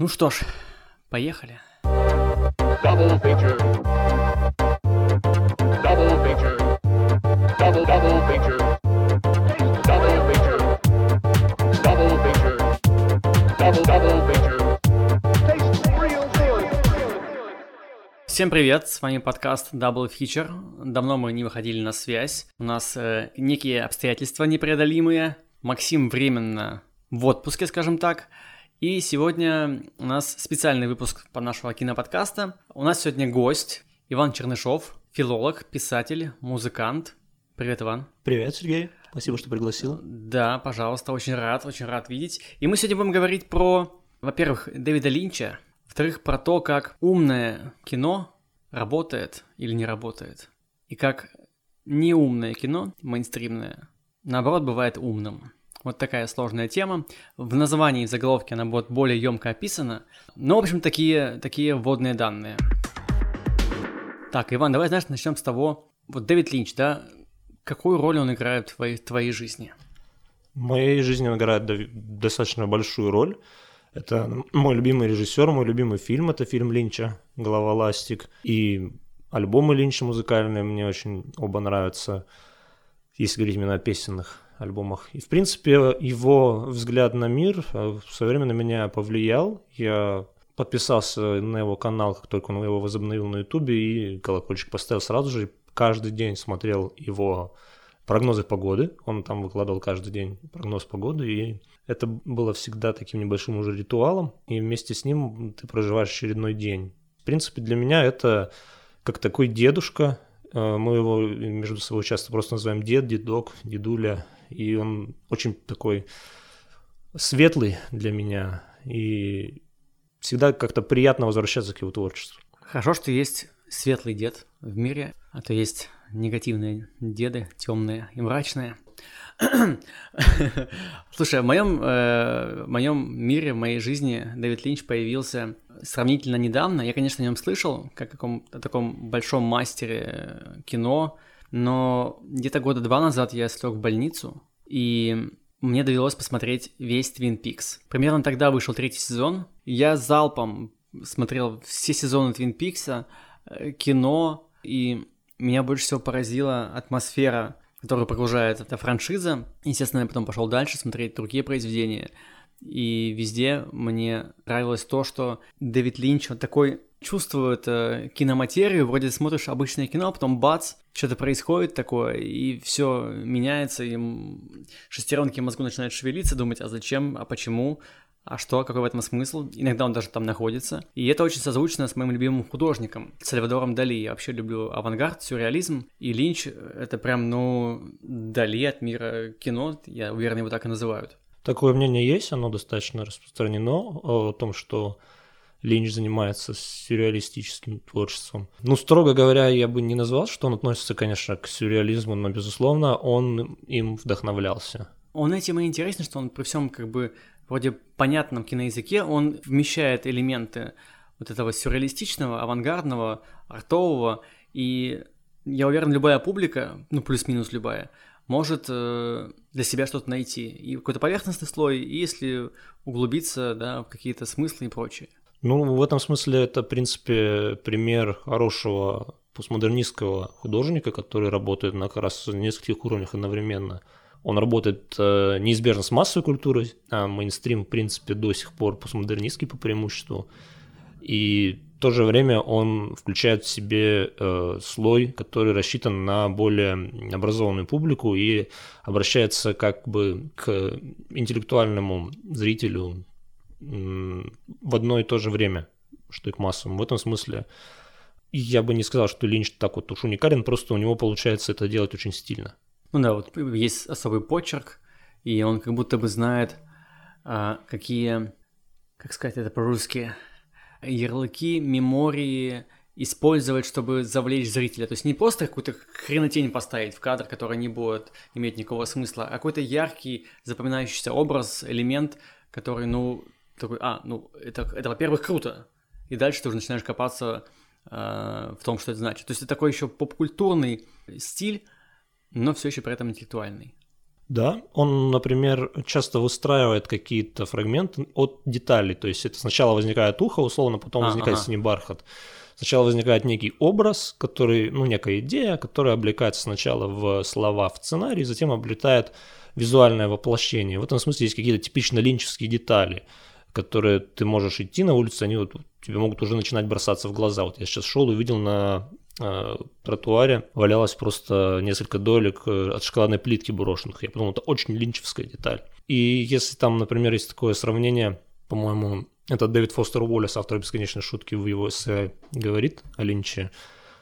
Ну что ж, поехали. Double feature. Double feature. Double double feature. Double feature. Double feature. Double double feature. Taste real good. Всем привет, с вами подкаст Double Feature. Давно мы не выходили на связь. У нас э, некие обстоятельства непреодолимые. Максим временно в отпуске, скажем так. И сегодня у нас специальный выпуск по нашего киноподкаста. У нас сегодня гость Иван Чернышов, филолог, писатель, музыкант. Привет, Иван. Привет, Сергей. Спасибо, что пригласил. Да, пожалуйста, очень рад, очень рад видеть. И мы сегодня будем говорить про, во-первых, Дэвида Линча, во-вторых, про то, как умное кино работает или не работает, и как неумное кино, мейнстримное, наоборот, бывает умным. Вот такая сложная тема. В названии в заголовке она будет более емко описана. Но, в общем, такие, такие вводные данные. Так, Иван, давай, знаешь, начнем с того. Вот Дэвид Линч, да, какую роль он играет в твоей, в твоей жизни? В моей жизни он играет достаточно большую роль. Это мой любимый режиссер, мой любимый фильм. Это фильм Линча «Голова ластик». И альбомы Линча музыкальные мне очень оба нравятся, если говорить именно о песенных альбомах. И, в принципе, его взгляд на мир э, в свое время на меня повлиял. Я подписался на его канал, как только он его возобновил на Ютубе, и колокольчик поставил сразу же. Каждый день смотрел его прогнозы погоды. Он там выкладывал каждый день прогноз погоды, и это было всегда таким небольшим уже ритуалом, и вместе с ним ты проживаешь очередной день. В принципе, для меня это как такой дедушка. Э, Мы его между собой часто просто называем дед, дедок, дедуля, и он очень такой светлый для меня, и всегда как-то приятно возвращаться к его творчеству. Хорошо, что есть светлый дед в мире, а то есть негативные деды, темные и мрачные. Слушай, в моем, э, в моем мире, в моей жизни Дэвид Линч появился сравнительно недавно. Я, конечно, о нем слышал, как о, каком, о таком большом мастере э, кино, но где-то года два назад я слег в больницу, и мне довелось посмотреть весь Твин Пикс. Примерно тогда вышел третий сезон. Я залпом смотрел все сезоны Твин Пикса, э, кино, и меня больше всего поразила атмосфера, которую погружает эта франшиза. Естественно, я потом пошел дальше смотреть другие произведения. И везде мне нравилось то, что Дэвид Линч, он такой чувствует э, киноматерию, вроде смотришь обычное кино, а потом бац, что-то происходит такое, и все меняется, и шестеренки мозгу начинают шевелиться, думать, а зачем, а почему, а что, какой в этом смысл? Иногда он даже там находится. И это очень созвучно с моим любимым художником, Сальвадором Дали. Я вообще люблю авангард, сюрреализм. И Линч — это прям, ну, Дали от мира кино. Я уверен, его так и называют. Такое мнение есть, оно достаточно распространено о том, что Линч занимается сюрреалистическим творчеством. Ну, строго говоря, я бы не назвал, что он относится, конечно, к сюрреализму, но, безусловно, он им вдохновлялся. Он этим и интересен, что он при всем как бы вроде понятном киноязыке, он вмещает элементы вот этого сюрреалистичного, авангардного, артового, и я уверен, любая публика, ну плюс-минус любая, может э, для себя что-то найти. И какой-то поверхностный слой, и если углубиться, да, в какие-то смыслы и прочее. Ну, в этом смысле это, в принципе, пример хорошего постмодернистского художника, который работает на как раз нескольких уровнях одновременно. Он работает э, неизбежно с массовой культурой, а мейнстрим, в принципе, до сих пор постмодернистский по преимуществу. И в то же время он включает в себе э, слой, который рассчитан на более образованную публику и обращается как бы к интеллектуальному зрителю в одно и то же время, что и к массовому. В этом смысле я бы не сказал, что Линч так вот уж уникален, просто у него получается это делать очень стильно. Ну да, вот есть особый почерк, и он как будто бы знает, а, какие, как сказать это по-русски, ярлыки, мемории использовать, чтобы завлечь зрителя. То есть не просто какую-то хренотень поставить в кадр, который не будет иметь никакого смысла, а какой-то яркий, запоминающийся образ, элемент, который, ну, такой, а, ну, это, это во-первых, круто. И дальше ты уже начинаешь копаться э, в том, что это значит. То есть это такой еще поп-культурный стиль, но все еще при этом интеллектуальный. Да, он, например, часто выстраивает какие-то фрагменты от деталей. То есть это сначала возникает ухо, условно, потом А, возникает ага. синий бархат. Сначала возникает некий образ, который, ну, некая идея, которая облекается сначала в слова, в сценарий, затем облетает визуальное воплощение. В этом смысле есть какие-то типично линчевские детали, которые ты можешь идти на улице, они вот тебе могут уже начинать бросаться в глаза. Вот я сейчас шел увидел на э, тротуаре валялось просто несколько долек э, от шоколадной плитки брошенных. Я подумал, это очень линчевская деталь. И если там, например, есть такое сравнение, по-моему, это Дэвид Фостер Уоллес, автор «Бесконечной шутки» в его эссе говорит о Линче,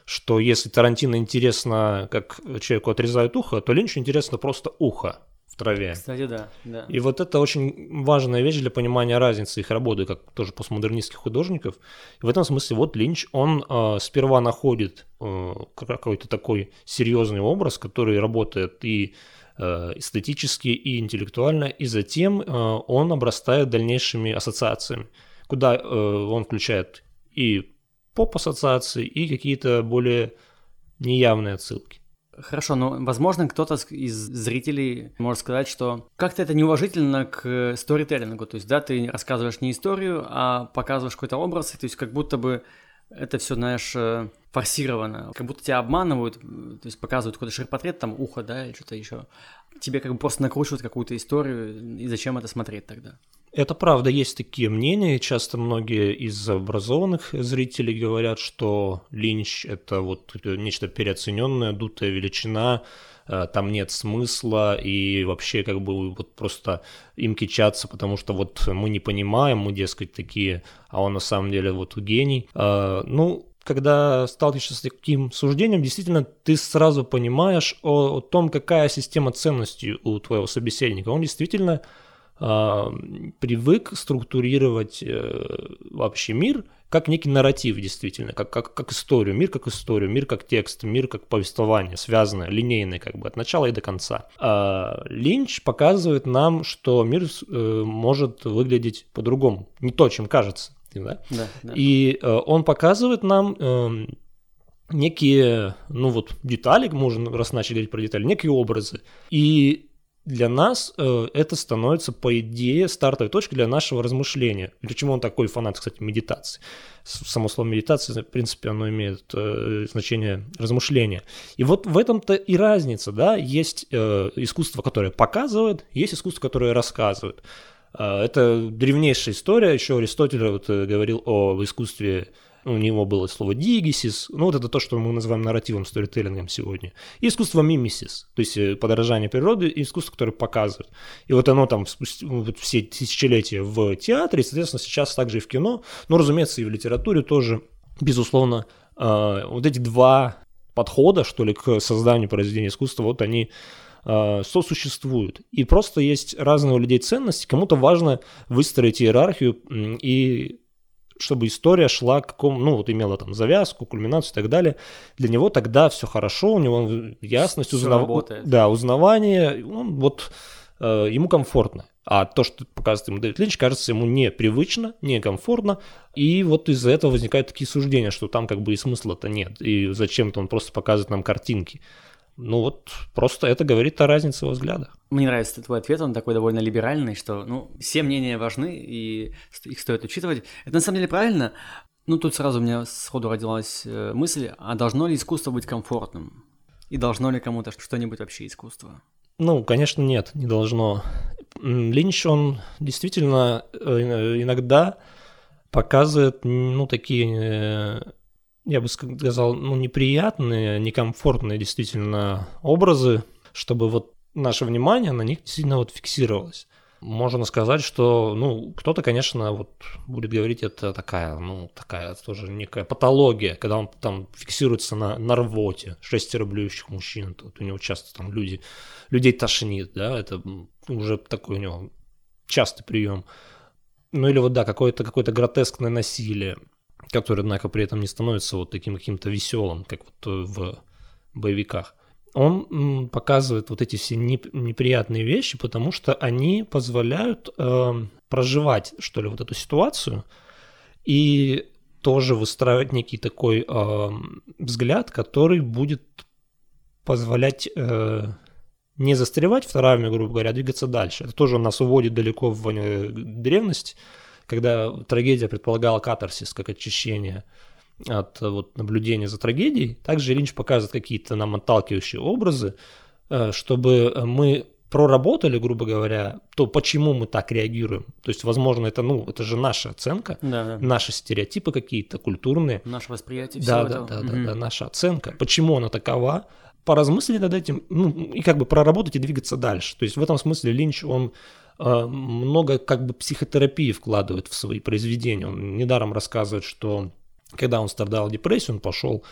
что если Тарантино интересно, как человеку отрезают ухо, то Линчу интересно просто ухо в траве. Кстати, да, да. И вот это очень важная вещь для понимания разницы их работы, как тоже постмодернистских художников. И в этом смысле вот Линч, он э, сперва находит э, какой-то такой серьезный образ, который работает и э, эстетически, и интеллектуально, и затем э, он обрастает дальнейшими ассоциациями, куда э, он включает и поп-ассоциации, и какие-то более неявные отсылки. Хорошо, но, возможно, кто-то из зрителей может сказать, что как-то это неуважительно к сторителлингу. То есть, да, ты рассказываешь не историю, а показываешь какой-то образ, то есть как будто бы это все, знаешь, э, форсировано. Как будто тебя обманывают, э, то есть показывают какой-то ширпотрет, там ухо, да, или что-то еще. Тебе как бы просто накручивают какую-то историю, и зачем это смотреть тогда? Это правда, есть такие мнения, часто многие из образованных зрителей говорят, что Линч — это вот нечто переоцененное, дутая величина, э, там нет смысла, и вообще как бы вот просто им кичаться, потому что вот мы не понимаем, мы, дескать, такие, а он на самом деле вот гений. Э, Ну, когда сталкиваешься с таким суждением, действительно, ты сразу понимаешь о, о том, какая система ценностей у твоего собеседника. Он действительно привык структурировать э, вообще мир как некий нарратив, действительно, как, как, как историю, мир как историю, мир как текст, мир как повествование, связанное, линейное как бы от начала и до конца. А Линч показывает нам, что мир э, может выглядеть по-другому, не то, чем кажется. Да? Да, да. И э, он показывает нам некие, ну вот, детали, можно, раз начали говорить про детали, некие образы. И для нас э, это становится, по идее, стартовой точкой для нашего размышления. Почему он такой фанат, кстати, медитации? Само слово медитация, в принципе, оно имеет э, значение размышления. И вот в этом-то и разница, да, есть э, искусство, которое показывает, есть искусство, которое рассказывает. А, Это древнейшая история, еще Аристотель вот э, говорил о искусстве, у него было слово дигисис, ну вот это то, что мы называем нарративом, сторителлингом сегодня. И искусство мимисис, то есть э, подражание природы, и искусство, которое показывает. И вот оно там ну, вот все тысячелетия в театре, и, соответственно, сейчас также и в кино, но, разумеется, и в литературе тоже, безусловно, э, вот эти два подхода, что ли, к созданию произведения искусства, вот они э, сосуществуют. И просто есть разные у людей ценности. Кому-то важно выстроить иерархию и чтобы история шла к какому, ну вот имела там завязку, кульминацию и так далее. Для него тогда все хорошо, у него ясность, узнав- работает. да, узнавание, он вот э, ему комфортно. А то, что показывает ему Дэвид Линч, кажется ему непривычно, некомфортно, и вот из-за этого возникают такие суждения, что там как бы и смысла-то нет, и зачем-то он просто показывает нам картинки. Ну вот просто это говорит о разнице во взглядах. Мне нравится твой ответ, он такой довольно либеральный, что, ну, все мнения важны, и их стоит учитывать. Это на самом деле правильно. Ну, тут сразу у меня сходу родилась э, мысль, а должно ли искусство быть комфортным? И должно ли кому-то что-нибудь вообще искусство? Ну, конечно, нет, не должно. Линч, он действительно э, иногда показывает, ну, такие, э, я бы сказал, ну, неприятные, некомфортные действительно образы, чтобы вот наше внимание на них действительно вот фиксировалось. Можно сказать, что, ну, кто-то, конечно, вот будет говорить, это такая, ну, такая тоже некая патология, когда он там фиксируется на, на рвоте, шестеро блюющих мужчин, тут у него часто там люди, людей тошнит, да, это уже такой у него частый прием. Ну или вот, да, какое-то какое гротескное насилие, которое, однако, при этом не становится вот таким каким-то веселым, как вот э, в боевиках. Он показывает вот эти все неп- неприятные вещи, потому что они позволяют э, проживать, что ли, вот эту ситуацию и тоже выстраивать некий такой э, взгляд, который будет позволять э, не застревать в травме, грубо говоря, а двигаться дальше. Это тоже нас уводит далеко в э, древность, когда трагедия предполагала катарсис, как очищение от э, вот, наблюдения за трагедией. Также Линч показывает какие-то нам отталкивающие образы, э, чтобы мы проработали, грубо говоря, то почему мы так реагируем. То есть, возможно, это, ну, это же наша оценка, Да, да. наши стереотипы какие-то культурные. Наше восприятие Да, всего да, этого. да, да, Мгм. да, наша оценка, почему она такова, поразмыслить над этим, ну, и как бы проработать и двигаться дальше. То есть в этом смысле Линч, он э, много как бы психотерапии вкладывает в свои произведения. Он недаром рассказывает, что когда он страдал депрессией, он пошел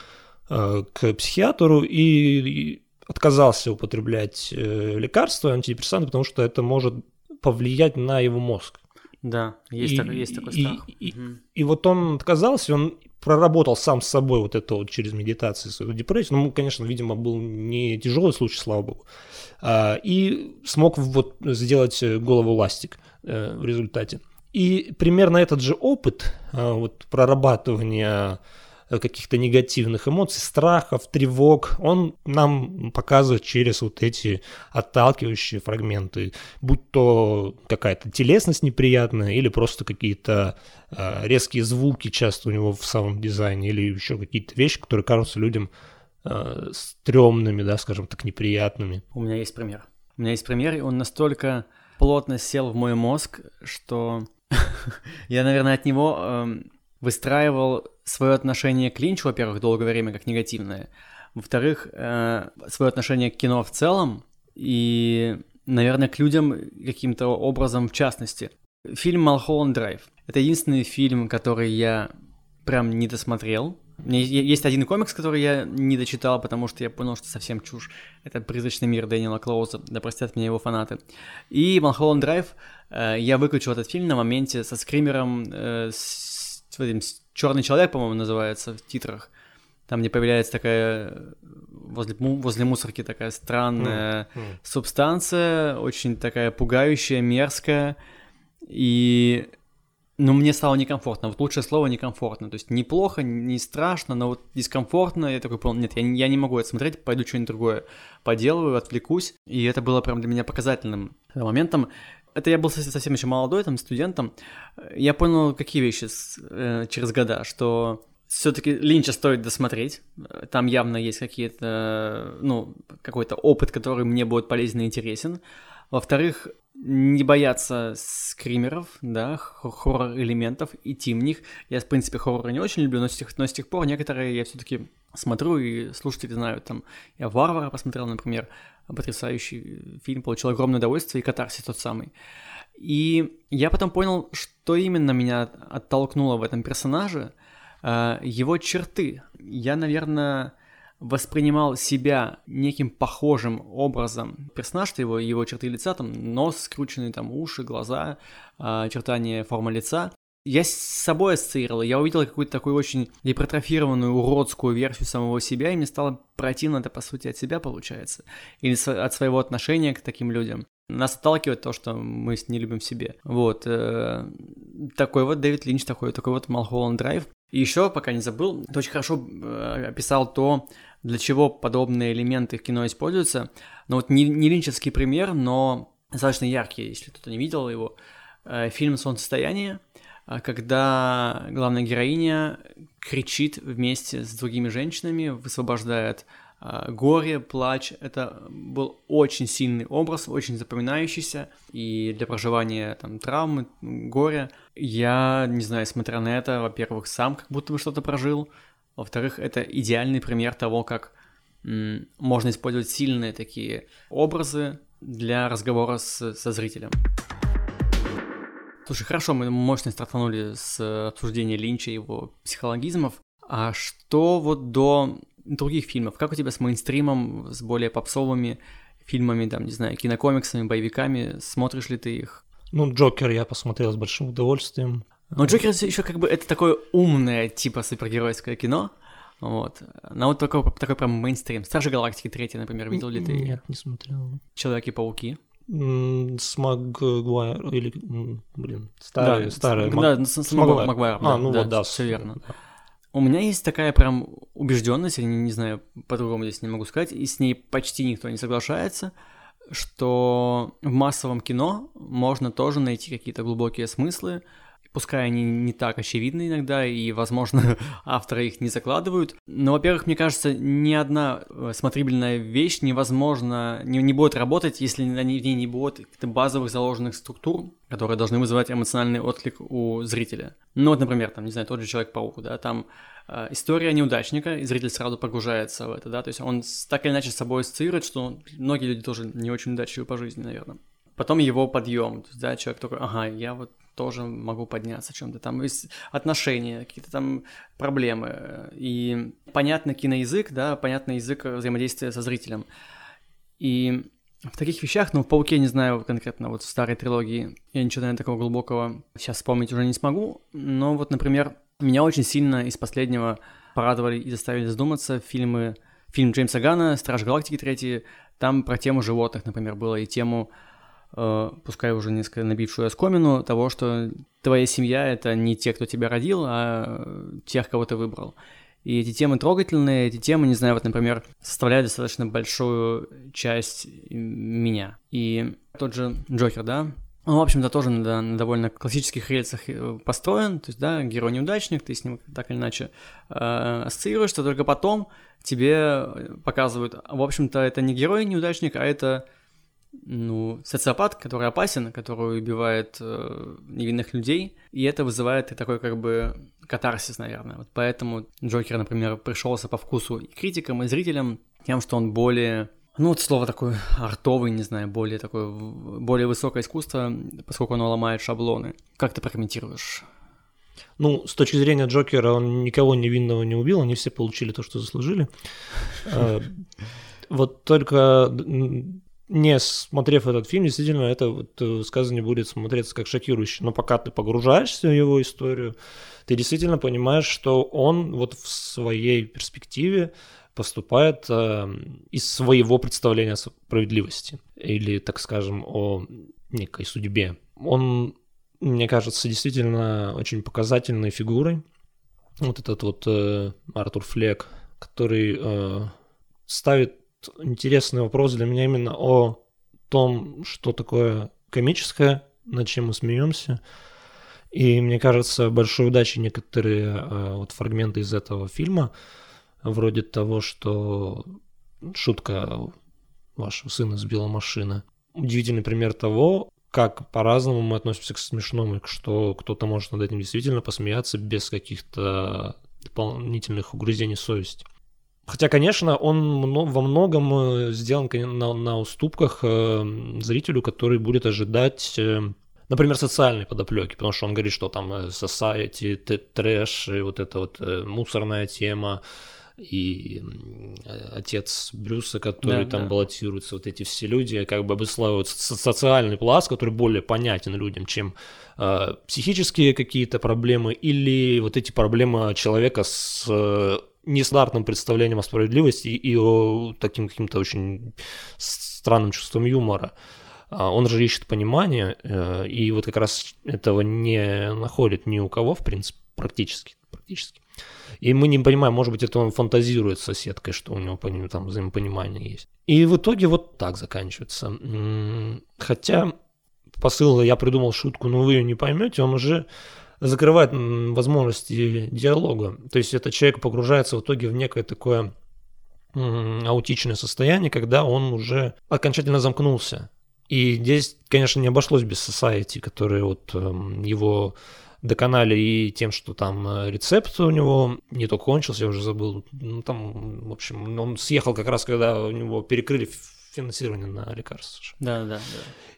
э, к психиатру и, и отказался употреблять э, лекарства, антидепрессанты, потому что это может повлиять на его мозг. Да, есть, И- так- есть такой и- страх. и- Мгм. И вот он отказался, он проработал сам с собой вот это вот через медитацию свою депрессию. Ну, конечно, видимо, был не тяжелый случай, слава богу. А, И смог вот сделать э, голову ластик э, в результате. И примерно этот же опыт а, вот, прорабатывания э, каких-то негативных эмоций, страхов, тревог, он нам показывает через вот эти отталкивающие фрагменты, будь то какая-то телесность неприятная или просто какие-то э, резкие звуки часто у него в самом дизайне или еще какие-то вещи, которые кажутся людям э, стрёмными, да, скажем так, неприятными. У меня есть пример. У меня есть пример, и он настолько плотно сел в мой мозг, что я, наверное, от него эм, выстраивал свое отношение к Линчу, во-первых, долгое время как негативное, во-вторых, свое отношение к кино в целом и, наверное, к людям каким-то образом в частности. Фильм «Малхолланд Драйв» — это единственный фильм, который я прям не досмотрел. Есть один комикс, который я не дочитал, потому что я понял, что совсем чушь. Это «Призрачный мир» Дэниела Клоуза, да простят меня его фанаты. И «Малхолланд Драйв» э, я выключил этот фильм на моменте со скримером, э, с, этим, «Черный человек», по-моему, называется в титрах. Там, где появляется такая э, возле, возле мусорки такая странная М, м. субстанция, очень такая пугающая, мерзкая. И ну, мне стало некомфортно. Вот лучшее слово некомфортно. То есть неплохо, не страшно, но вот дискомфортно. Я такой понял, нет, я, не- я не могу это смотреть, пойду что-нибудь другое поделаю, отвлекусь. И это было прям для меня показательным моментом. Это я был совсем, еще молодой, там, студентом. Я понял, какие вещи с- э, через года, что все-таки Линча стоит досмотреть. Там явно есть какие-то, ну, какой-то опыт, который мне будет полезен и интересен. Во-вторых, не бояться скримеров, да, хо- хоррор-элементов, идти в них. Я, в принципе, хорроры не очень люблю, но с тех, но с тех пор некоторые я все-таки смотрю, и слушатели знают, там, я «Варвара» посмотрел, например, потрясающий фильм, получил огромное удовольствие, и «Катарсис» тот самый. И я потом понял, что именно меня оттолкнуло в этом персонаже, э, его черты. Я, наверное, воспринимал себя неким похожим образом. Персонаж его, его черты лица, там нос скрученный, там уши, глаза, а, очертания форма лица. Я с собой ассоциировал, я увидел какую-то такую очень гипертрофированную, уродскую версию самого себя, и мне стало противно это, по сути, от себя получается. Или от своего отношения к таким людям. Нас отталкивает то, что мы не любим в себе. Вот. э, Такой вот Дэвид Линч, такой, такой вот Малхолланд Драйв. И еще, пока не забыл, ты очень хорошо э, описал то, для чего подобные элементы в кино используются. Но вот не, не линчевский пример, но достаточно яркий, если кто-то не видел его. Э, Фильм «Солнцестояние», когда главная героиня кричит вместе с другими женщинами, высвобождает э, горе, плач. Это был очень сильный образ, очень запоминающийся. И для проживания там травмы, горя, я, не знаю, смотря на это, во-первых, сам как будто бы что-то прожил. Во-вторых, это идеальный пример того, как можно использовать сильные такие образы для разговора с, со зрителем. Слушай, хорошо, мы мощно стартанули с обсуждения Линча и его психологизмов. А что вот до других фильмов? Как у тебя с мейнстримом, с более попсовыми фильмами, там, не знаю, кинокомиксами, боевиками? Смотришь ли ты их? Ну, Джокер я посмотрел с большим удовольствием. Но Джокер еще как бы это такое умное типа супергеройское кино. Вот. Но вот такой, такой прям мейнстрим. Стражи Галактики 3, например, видел ли ты? Нет, не смотрел. Человеки-пауки. С Магуайр или, блин, старый, с- старый. Да, Маг- с, с с Магуайр. Магуайром, А, да, ну да, вот, да. все с- верно. да. У меня есть такая прям убежденность, я не, не знаю, по-другому здесь не могу сказать, и с ней почти никто не соглашается, что в массовом кино можно тоже найти какие-то глубокие смыслы, пускай они не так очевидны иногда, и, возможно, авторы их не закладывают. Но, во-первых, мне кажется, ни одна э, смотрибельная вещь невозможно, не, не будет работать, если в ней не будет каких-то базовых заложенных структур, которые должны вызывать эмоциональный отклик у зрителя. Ну вот, например, там, не знаю, тот же Человек-паук, да, там э, история неудачника, и зритель сразу погружается в это, да, то есть он так или иначе с собой ассоциирует, что многие люди тоже не очень удачливы по жизни, наверное. Потом его подъем, да, человек такой, ага, я вот тоже могу подняться о чем-то. Там есть отношения, какие-то там проблемы. И понятный киноязык, да, понятный язык взаимодействия со зрителем. И в таких вещах, ну, в «Пауке» не знаю конкретно, вот в старой трилогии я ничего, наверное, такого глубокого сейчас вспомнить уже не смогу, но вот, например, меня очень сильно из последнего порадовали и заставили задуматься фильмы, фильм Джеймса Гана «Страж Галактики» третий, там про тему животных, например, было, и тему пускай уже несколько набившую оскомину, того, что твоя семья — это не те, кто тебя родил, а тех, кого ты выбрал. И эти темы трогательные, эти темы, не знаю, вот, например, составляют достаточно большую часть меня. И тот же Джокер, да, он, в общем-то, тоже на, на довольно классических рельсах э, построен, то есть, да, герой-неудачник, ты с ним так или иначе э, ассоциируешься, только потом тебе показывают, в общем-то, это не герой-неудачник, а это ну, социопат, который опасен, который убивает э, невинных людей, и это вызывает такой как бы катарсис, наверное. Вот поэтому Джокер, например, пришелся по вкусу и критикам, и зрителям тем, что он более ну, вот слово такое артовый, не знаю, более такое, более высокое искусство, поскольку оно ломает шаблоны. Как ты прокомментируешь? Ну, с точки зрения Джокера, он никого невинного не убил, они все получили то, что заслужили. Э, вот только не смотрев этот фильм, действительно, это вот э, сказание будет смотреться как шокирующе. Но пока ты погружаешься в его историю, ты действительно понимаешь, что он вот в своей перспективе поступает э, из своего представления о справедливости или, так скажем, о некой судьбе. Он, мне кажется, действительно очень показательной фигурой. Вот этот вот э, Артур Флек, который э, ставит интересный вопрос для меня именно о том, что такое комическое, над чем мы смеемся. И мне кажется, большой удачей некоторые э, вот фрагменты из этого фильма, вроде того, что шутка вашего сына сбила машина. Удивительный пример того, как по-разному мы относимся к смешному, что кто-то может над этим действительно посмеяться без каких-то дополнительных угрызений совести. Хотя, конечно, он во многом э, сделан на, на уступках э, зрителю, который будет ожидать, э, например, социальной подоплеки, потому что он говорит, что там society, трэш, и вот эта вот мусорная тема, и отец Брюса, который да, там да. баллотируется, вот эти все люди как бы обуславливают социальный пласт, который более понятен людям, чем э, психические какие-то проблемы или вот эти проблемы человека с нестандартным представлением о справедливости и о таким каким-то очень странным чувством юмора. А, он же ищет понимание, э, и вот как раз этого не находит ни у кого, в принципе, практически. практически. И мы не понимаем, может быть, это он фантазирует с соседкой, что у него там взаимопонимание есть. И в итоге вот так заканчивается. Хотя посыл я придумал шутку, но вы ее не поймете, он уже закрывает возможности диалога. То есть этот человек погружается в итоге в некое такое аутичное состояние, когда он уже окончательно замкнулся. И здесь, конечно, не обошлось без society, которые вот эм, его доконали и тем, что там э, рецепт у него не только кончился, я уже забыл, ну там, в общем, он съехал как раз, когда у него перекрыли финансирование на лекарства. Да, да, да.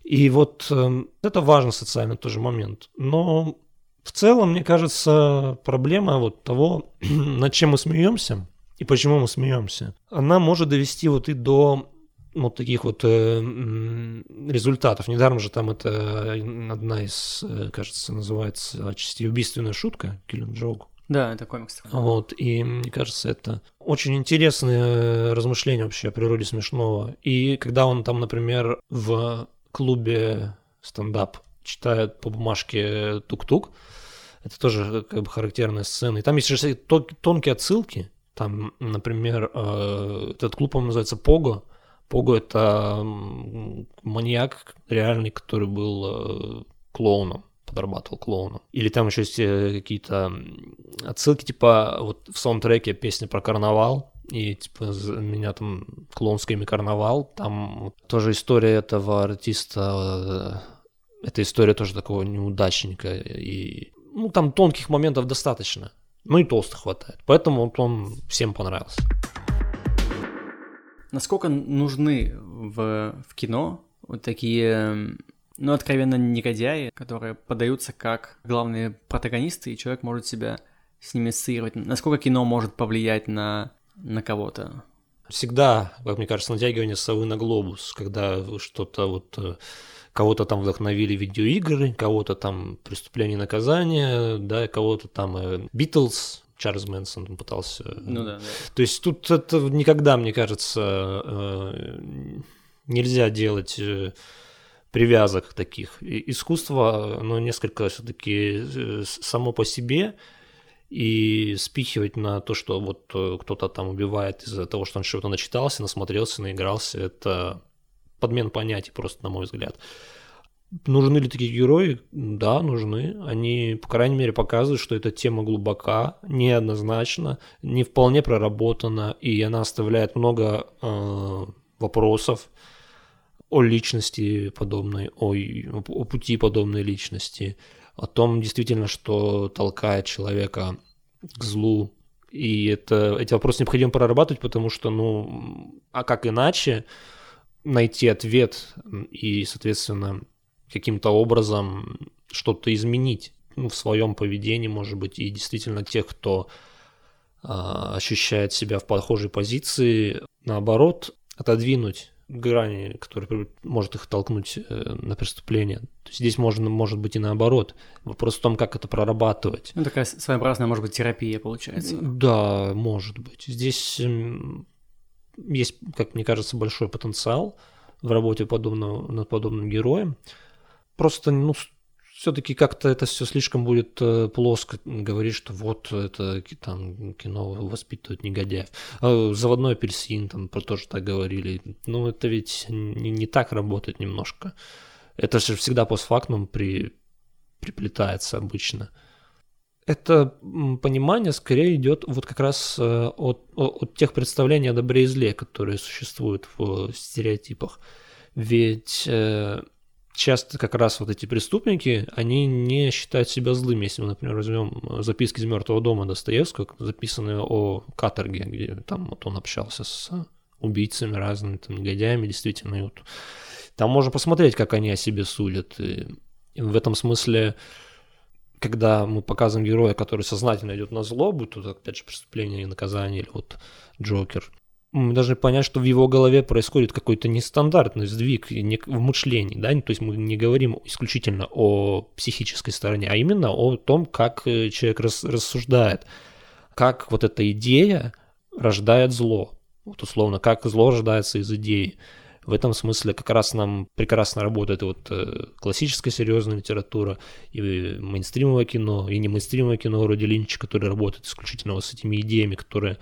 И вот э, это важный социальный тоже момент. Но в целом, мне кажется, проблема вот того, над чем мы смеемся и почему мы смеемся, она может довести вот и до вот таких вот э, результатов. Недаром же там это одна из, э, кажется, называется отчасти убийственная шутка, Killing Joke. Да, это комикс. Вот, и мне кажется, это очень интересное размышление вообще о природе смешного. И когда он там, например, в клубе стендап читает по бумажке тук-тук, это тоже как бы характерная сцена. И там есть же тонкие отсылки. Там, например, э, этот клуб, он называется Пого. Пого — это маньяк реальный, который был э, клоуном подрабатывал клоуном. Или там еще есть э, какие-то отсылки, типа вот в саундтреке песня про карнавал, и типа меня там клоунское имя карнавал, там тоже история этого артиста, эта история тоже такого неудачника, и ну там тонких моментов достаточно, ну и толстых хватает, поэтому вот он всем понравился. Насколько нужны в, в кино вот такие, ну, откровенно негодяи, которые подаются как главные протагонисты, и человек может себя с ними ассоциировать? Насколько кино может повлиять на, на кого-то? Всегда, как мне кажется, натягивание совы на глобус, когда что-то вот э, кого-то там вдохновили видеоигры, кого-то там преступление и наказание, да, кого-то там Битлз, Чарльз Мэнсон пытался. э, Ну да, да. То есть тут это никогда, мне кажется, э, нельзя делать э, привязок таких. Искусство, оно несколько все-таки само по себе, и спихивать на то, что вот э, кто-то там убивает из-за того, что он что-то начитался, насмотрелся, наигрался, это подмен понятий просто, на мой взгляд. Нужны ли такие герои? Да, нужны. Они, по крайней мере, показывают, что эта тема глубока, неоднозначна, не вполне проработана, и она оставляет много э, вопросов о личности подобной, о, о пути подобной личности, о том действительно, что толкает человека к злу. И это, эти вопросы необходимо прорабатывать, потому что, ну, а как иначе найти ответ и, соответственно, каким-то образом что-то изменить ну, в своем поведении, может быть, и действительно тех, кто а, ощущает себя в похожей позиции, наоборот, отодвинуть грани, которые может их толкнуть э, на преступление. То есть здесь можно, может быть и наоборот. Вопрос в том, как это прорабатывать. Ну, такая своеобразная, может быть, терапия получается. Да, может быть. Здесь есть, как мне кажется, большой потенциал в работе подобного, над подобным героем. Просто, ну, все-таки как-то это все слишком будет э, плоско говорить, что вот это там кино воспитывает негодяев. А заводной апельсин там про тоже так говорили. Ну, это ведь не, не так работает немножко. Это же всегда постфактум при, приплетается обычно. Это понимание скорее идет вот как раз э, от, от тех представлений о добре и зле, которые существуют в стереотипах. Ведь э, часто как раз вот эти преступники, они не считают себя злыми. Если мы, например, возьмем записки из мертвого дома Достоевского, записанные о каторге, где там вот он общался с убийцами разными, там, негодяями, действительно. И вот там можно посмотреть, как они о себе судят. И в этом смысле, когда мы показываем героя, который сознательно идет на зло, будь опять же, преступление и наказание, или вот Джокер, мы должны понять, что в его голове происходит какой-то нестандартный сдвиг в мышлении, да, то есть мы не говорим исключительно о психической стороне, а именно о том, как э, человек рас- рассуждает, как вот эта идея рождает зло, вот условно, как зло рождается из идеи. В этом смысле как раз нам прекрасно работает вот э, классическая серьезная литература, и мейнстримовое кино, и не мейнстримовое кино вроде Линча, который работает исключительно вот с этими идеями, которые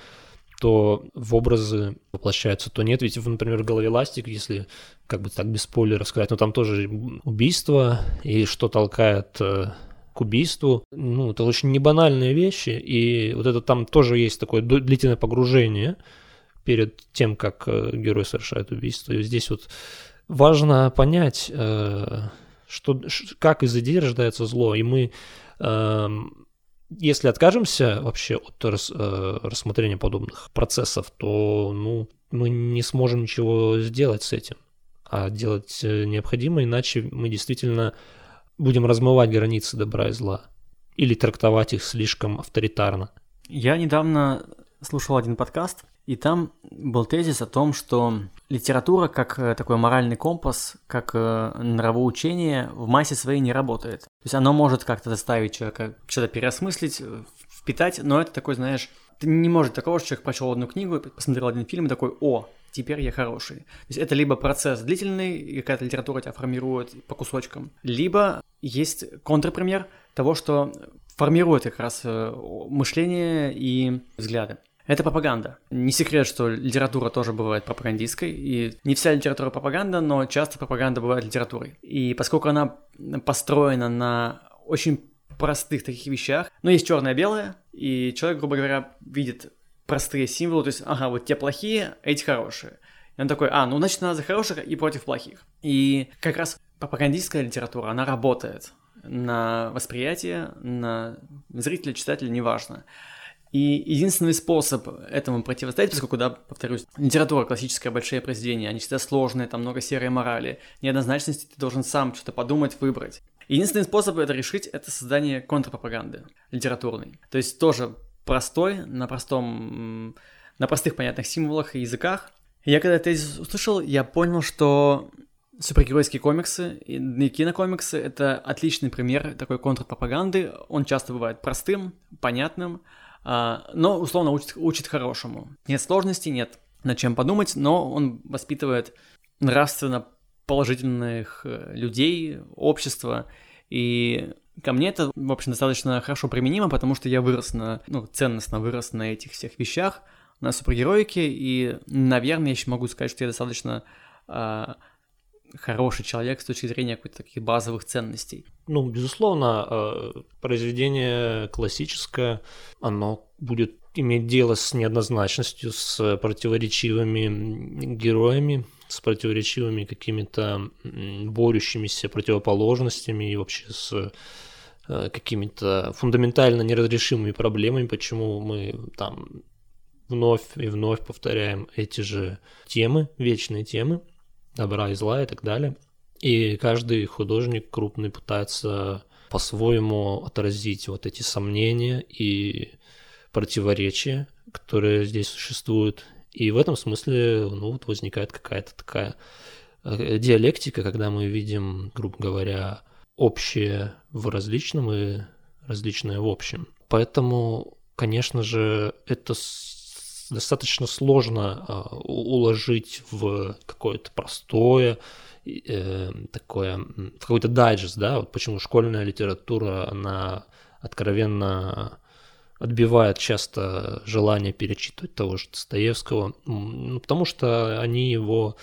то в образы воплощаются, то нет. Ведь, например, в голове ластик, если как бы так без спойлеров сказать, но там тоже убийство, и что толкает э, к убийству. Ну, это очень небанальные вещи, и вот это там тоже есть такое длительное погружение перед тем, как э, герой совершает убийство. И здесь вот важно понять, э, что, как из идеи рождается зло, и мы эм, если откажемся вообще от э, рассмотрения подобных процессов, то ну, мы не сможем ничего сделать с этим. А делать необходимо, иначе мы действительно будем размывать границы добра и зла. Или трактовать их слишком авторитарно. Я недавно слушал один подкаст, и там был тезис о том, что литература как э, такой моральный компас, как э, нравоучение в массе своей не работает. То есть оно может как-то заставить человека что-то переосмыслить, э, впитать, но это такой, знаешь, не может такого, что человек прочел одну книгу, посмотрел один фильм и такой, о, теперь я хороший. То есть это либо процесс длительный, и какая-то литература тебя формирует по кусочкам, либо есть контрпример того, что формирует как раз мышление и взгляды. Это пропаганда. Не секрет, что литература тоже бывает пропагандистской, и не вся литература пропаганда, но часто пропаганда бывает литературой. И поскольку она построена на очень простых таких вещах, ну, есть черное-белое, и человек, грубо говоря, видит простые символы, то есть, ага, вот те плохие, эти хорошие. И он такой, а, ну, значит, надо за хороших и против плохих. И как раз пропагандистская литература, она работает на восприятие, на зрителя, читателя, неважно. И единственный способ этому противостоять, поскольку, да, повторюсь, литература классическая, большие произведения, они всегда сложные, там много серой морали, неоднозначности, ты должен сам что-то подумать, выбрать. Единственный способ это решить – это создание контрпропаганды литературной. То есть тоже простой, на простом, на простых понятных символах и языках. Я когда это услышал, я понял, что супергеройские комиксы и кинокомиксы — это отличный пример такой контрпропаганды. Он часто бывает простым, понятным, но условно учит, учит хорошему. Нет сложностей, нет над чем подумать, но он воспитывает нравственно положительных э, людей, общества, и ко мне это, в общем, достаточно хорошо применимо, потому что я вырос на, ну, ценностно вырос на этих всех вещах, на супергероике, и, наверное, я еще могу сказать, что я достаточно а, хороший человек с точки зрения каких-то таких базовых ценностей. Ну, безусловно, э, произведение классическое, оно будет иметь дело с неоднозначностью, с противоречивыми героями, с противоречивыми какими-то борющимися противоположностями и вообще с э, какими-то фундаментально неразрешимыми проблемами, почему мы там вновь и вновь повторяем эти же темы, вечные темы добра и зла и так далее. И каждый художник крупный пытается по-своему отразить вот эти сомнения и противоречия, которые здесь существуют. И в этом смысле ну, вот возникает какая-то такая э, диалектика, когда мы видим, грубо говоря, общее в различном и различное в общем. Поэтому, конечно же, это достаточно сложно э, уложить в какое-то простое, э, такое, в какой-то дайджест, да, вот почему школьная литература, она откровенно отбивает часто желание перечитывать того же Достоевского, ну, потому что они его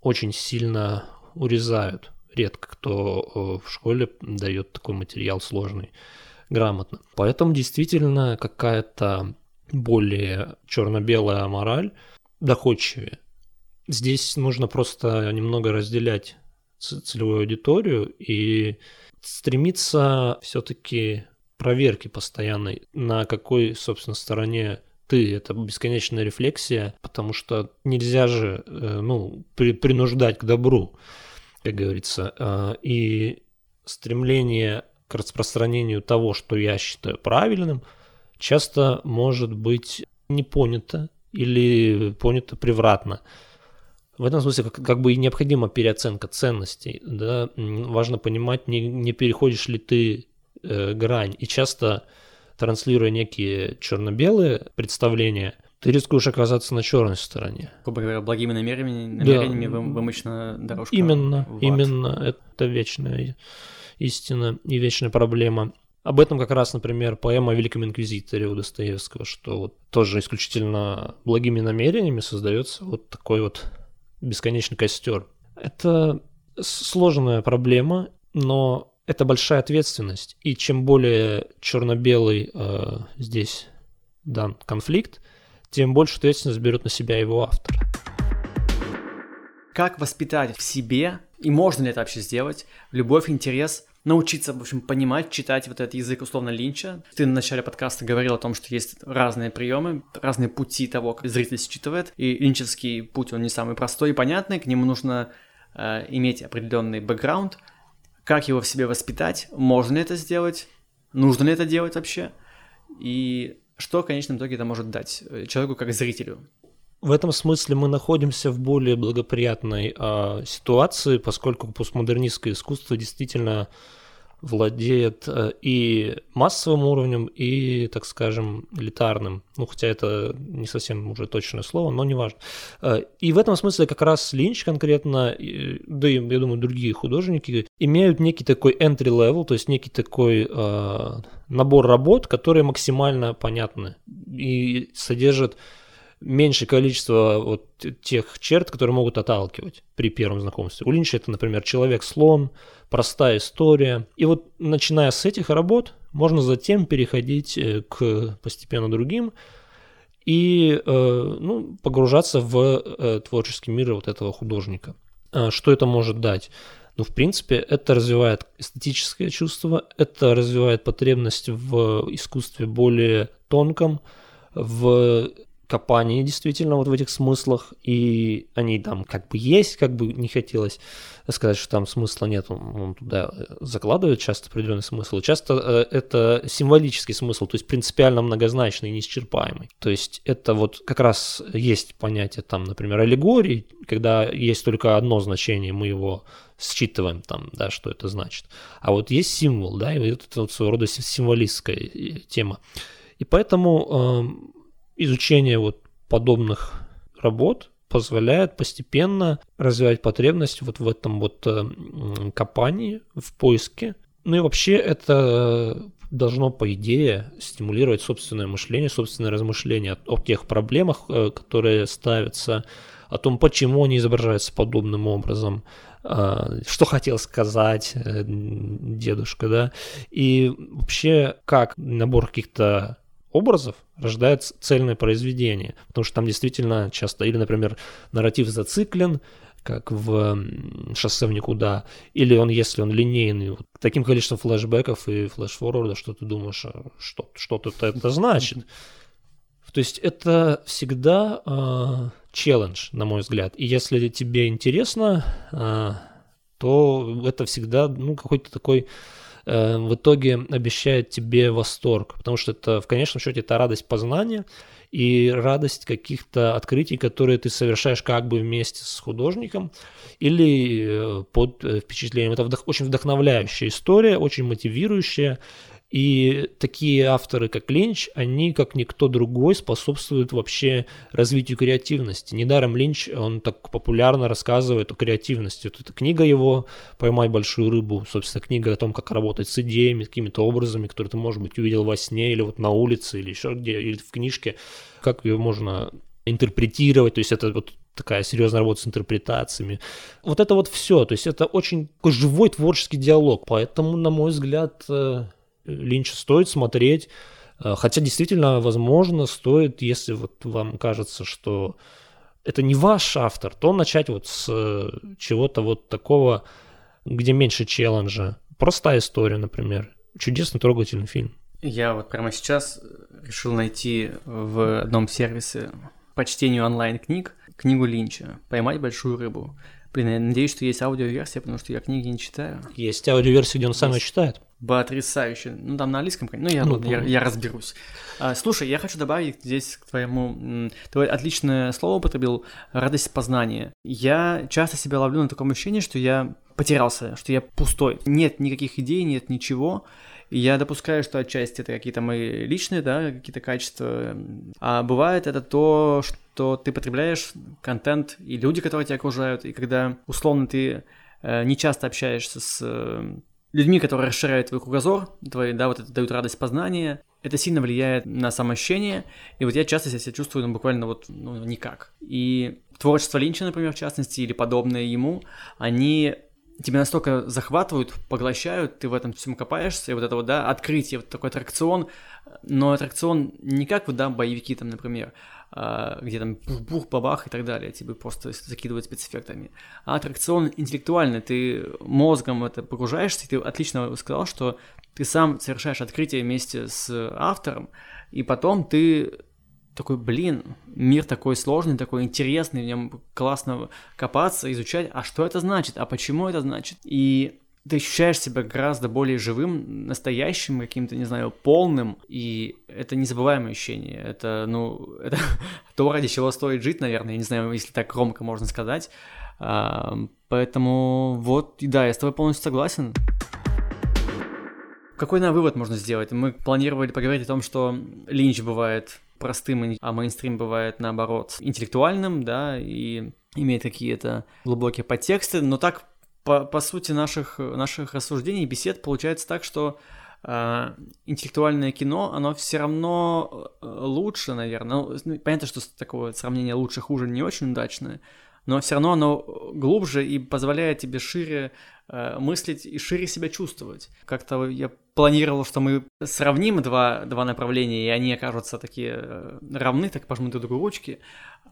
очень сильно урезают. Редко кто в школе дает такой материал сложный грамотно. Поэтому действительно какая-то более черно-белая мораль доходчивее. Здесь нужно просто немного разделять целевую аудиторию и стремиться все-таки проверки постоянной, на какой, собственно, стороне ты, это бесконечная рефлексия, потому что нельзя же, э, ну, при, принуждать к добру, как говорится, э, и стремление к распространению того, что я считаю правильным – часто может быть не понято или понято превратно. В этом смысле как, как бы и необходима переоценка ценностей. Да? Важно понимать, не, не переходишь ли ты э, грань. И часто транслируя некие черно-белые представления, ты рискуешь оказаться на черной стороне. Грубо говоря, благими намерениями, намерениями да. вымощена дорожка. Именно, именно. Это вечная истина и вечная проблема. Об этом как раз, например, поэма о Великом Инквизиторе у Достоевского, что вот тоже исключительно благими намерениями создается вот такой вот бесконечный костер. Это сложная проблема, но это большая ответственность. И чем более черно-белый э, здесь дан конфликт, тем больше ответственность берет на себя его автор. Как воспитать в себе, и можно ли это вообще сделать, любовь, интерес научиться, в общем, понимать, читать вот этот язык условно Линча. Ты в начале подкаста говорил о том, что есть разные приемы, разные пути того, как зритель считывает, и линчевский путь, он не самый простой и понятный, к нему нужно э, иметь определенный бэкграунд, как его в себе воспитать, можно ли это сделать, нужно ли это делать вообще, и что в конечном итоге это может дать э, человеку как зрителю. В этом смысле мы находимся в более благоприятной э, ситуации, поскольку постмодернистское искусство действительно владеет э, и массовым уровнем, и, так скажем, элитарным. Ну, хотя это не совсем уже точное слово, но не важно. Э, и в этом смысле как раз Линч конкретно, да и, я думаю, другие художники, имеют некий такой entry level, то есть некий такой э, набор работ, которые максимально понятны и содержат меньшее количество вот тех черт, которые могут отталкивать при первом знакомстве. У Линча это, например, человек-слон, простая история. И вот начиная с этих работ, можно затем переходить э, к постепенно другим и э, ну, погружаться в э, творческий мир вот этого художника. А что это может дать? Ну, в принципе, это развивает эстетическое чувство, это развивает потребность в искусстве более тонком, в копании действительно вот в этих смыслах, и они там как бы есть, как бы не хотелось сказать, что там смысла нет, он, он туда закладывает часто определенный смысл, часто э, это символический смысл, то есть принципиально многозначный, неисчерпаемый. То есть это вот как раз есть понятие там, например, аллегории, когда есть только одно значение, мы его считываем там, да, что это значит. А вот есть символ, да, и это вот своего рода символистская э, тема. И поэтому э, изучение вот подобных работ позволяет постепенно развивать потребность вот в этом вот э, копании, в поиске. Ну и вообще это должно, по идее, стимулировать собственное мышление, собственное размышление о, о тех проблемах, э, которые ставятся, о том, почему они изображаются подобным образом, э, что хотел сказать дедушка, да, и вообще как набор каких-то образов рождает цельное произведение. Потому что там действительно часто, или, например, нарратив зациклен, как в «Шоссе в никуда», или он, если он линейный, вот, таким количеством флешбеков и флешфорварда, что ты думаешь, а что, что тут это значит? То есть это всегда э, челлендж, на мой взгляд. И если тебе интересно, э, то это всегда ну, какой-то такой в итоге обещает тебе восторг, потому что это в конечном счете это радость познания и радость каких-то открытий, которые ты совершаешь как бы вместе с художником или э, под э, впечатлением. Это вдох- очень вдохновляющая история, очень мотивирующая, и такие авторы, как Линч, они, как никто другой, способствуют вообще развитию креативности. Недаром Линч, он так популярно рассказывает о креативности. Вот эта книга его «Поймай большую рыбу», собственно, книга о том, как работать с идеями, какими-то образами, которые ты, может быть, увидел во сне или вот на улице, или еще где, или в книжке, как ее можно интерпретировать, то есть это вот такая серьезная работа с интерпретациями. Вот это вот все, то есть это очень живой творческий диалог, поэтому, на мой взгляд, э, Линча стоит смотреть. Э, хотя действительно, возможно, стоит, если вот вам кажется, что это не ваш автор, то начать вот с э, чего-то вот такого, где меньше челленджа. Простая история, например. Чудесный трогательный фильм. Я вот прямо сейчас решил найти в одном сервисе по чтению онлайн-книг книгу Линча «Поймать большую рыбу». Блин, я надеюсь, что есть аудиоверсия, потому что я книги не читаю. Есть аудиоверсия, где он сам ее читает. Потрясающе. Ну, там на английском, ну, я, Ну, я, ну. я разберусь. А, слушай, я хочу добавить здесь к твоему... Ты отличное слово употребил «радость познания». Я часто себя ловлю на таком ощущении, что я потерялся, что я пустой. Нет никаких идей, нет ничего. И я допускаю, что отчасти это какие-то мои личные, да, какие-то качества. А бывает это то, что ты потребляешь контент и люди, которые тебя окружают, и когда условно ты э, не часто общаешься с э, людьми, которые расширяют твой кругозор, твои, да, вот это дают радость познания, это сильно влияет на самоощущение, и вот я часто себя чувствую, ну, буквально вот, ну, никак. И творчество Линча, например, в частности, или подобное ему, они тебя настолько захватывают, поглощают, ты в этом всем копаешься, и вот это вот, да, открытие, вот такой аттракцион, но аттракцион не как вот, да, боевики там, например, где там бух-бух, бабах и так далее, тебе просто закидывают спецэффектами, а аттракцион интеллектуальный, ты мозгом это погружаешься, и ты отлично сказал, что ты сам совершаешь открытие вместе с автором, и потом ты такой, блин, мир такой сложный, такой интересный, в нем классно копаться, изучать, а что это значит, а почему это значит. И ты ощущаешь себя гораздо более живым, настоящим, каким-то, не знаю, полным, и это незабываемое ощущение. Это, ну, это то, ради чего стоит жить, наверное, я не знаю, если так громко можно сказать. А, поэтому вот, да, я с тобой полностью согласен. Какой на вывод можно сделать? Мы планировали поговорить о том, что Линч бывает простым, а мейнстрим бывает наоборот интеллектуальным, да, и имеет какие-то глубокие подтексты, но так по, по сути наших, наших рассуждений, бесед получается так, что э, интеллектуальное кино, оно все равно э, лучше, наверное. Ну, ну, понятно, что такое сравнение лучше-хуже не очень удачное, но все равно оно глубже и позволяет тебе шире э, мыслить и шире себя чувствовать. Как-то я планировал, что мы сравним два, два направления, и они окажутся такие э, равны, так пожмут друг другу ручки,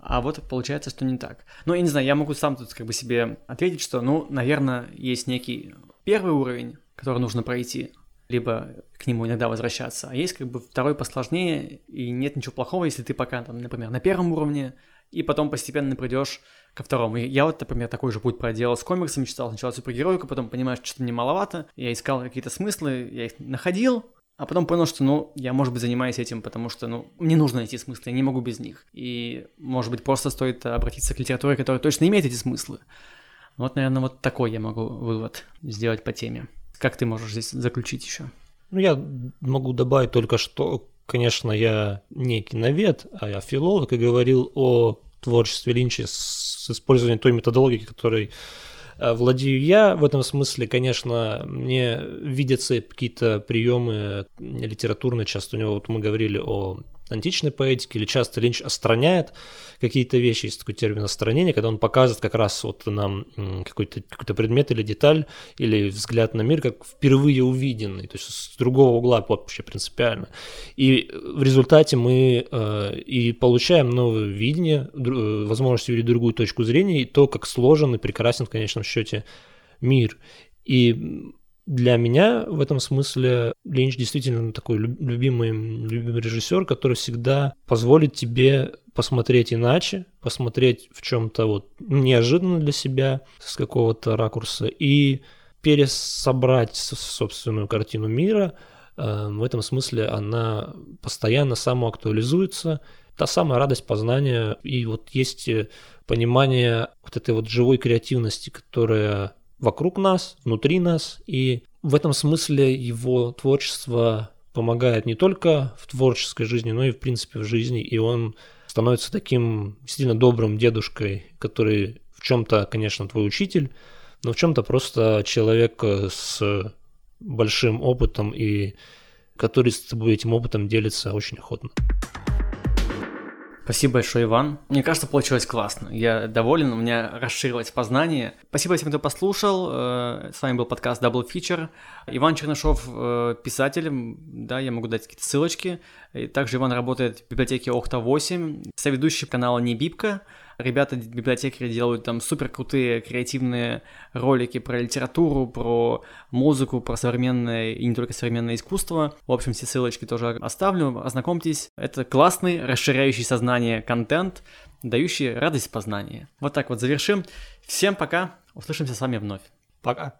а вот получается, что не так. Ну, я не знаю, я могу сам тут как бы себе ответить, что, ну, наверное, есть некий первый уровень, который нужно пройти, либо к нему иногда возвращаться, а есть как бы второй посложнее, и нет ничего плохого, если ты пока, там, например, на первом уровне, и потом постепенно придешь ко второму. И я вот, например, такой же путь проделал с комиксами, читал сначала супергероику, потом понимаешь, что мне маловато, я искал какие-то смыслы, я их находил, а потом понял, что, ну, я, может быть, занимаюсь этим, потому что, ну, мне нужно найти смыслы, я не могу без них. И, может быть, просто стоит обратиться к литературе, которая точно имеет эти смыслы. Вот, наверное, вот такой я могу вывод сделать по теме. Как ты можешь здесь заключить еще? Ну, я могу добавить только, что, конечно, я не киновед, а я филолог и говорил о творчестве Линча с использованием той методологии, которой владею я. В этом смысле, конечно, мне видятся какие-то приемы литературные. Часто у него, вот мы говорили о античной поэтики, или часто Линч остраняет какие-то вещи, есть такой термин остранения, когда он показывает как раз вот нам какой-то какой предмет или деталь, или взгляд на мир как впервые увиденный, то есть с другого угла вообще принципиально. И в результате мы э, и получаем новое видение, э, возможность увидеть другую точку зрения, и то, как сложен и прекрасен в конечном счете мир. И для меня в этом смысле Линч действительно такой любимый, любимый режиссер, который всегда позволит тебе посмотреть иначе, посмотреть в чем-то вот неожиданно для себя с какого-то ракурса и пересобрать собственную картину мира. Э, в этом смысле она постоянно самоактуализуется. Та самая радость познания и вот есть понимание вот этой вот живой креативности, которая вокруг нас, внутри нас, и в этом смысле его творчество помогает не только в творческой жизни, но и в принципе в жизни, и он становится таким действительно добрым дедушкой, который в чем-то, конечно, твой учитель, но в чем-то просто человек с большим опытом и который с тобой этим опытом делится очень охотно. Спасибо большое, Иван. Мне кажется, получилось классно. Я доволен, у меня расширилось познание. Спасибо всем, кто послушал. Э, с вами был подкаст Double Feature. Иван Чернышов э, писатель, да, я могу дать какие-то ссылочки. Также Иван работает в библиотеке Охта 8, соведущий канала Не Бибка. Ребята, библиотекари, делают там супер крутые креативные ролики про литературу, про музыку, про современное и не только современное искусство. В общем, все ссылочки тоже оставлю, ознакомьтесь. Это классный, расширяющий сознание контент, дающий радость познания. Вот так вот завершим. Всем пока, услышимся с вами вновь. Пока.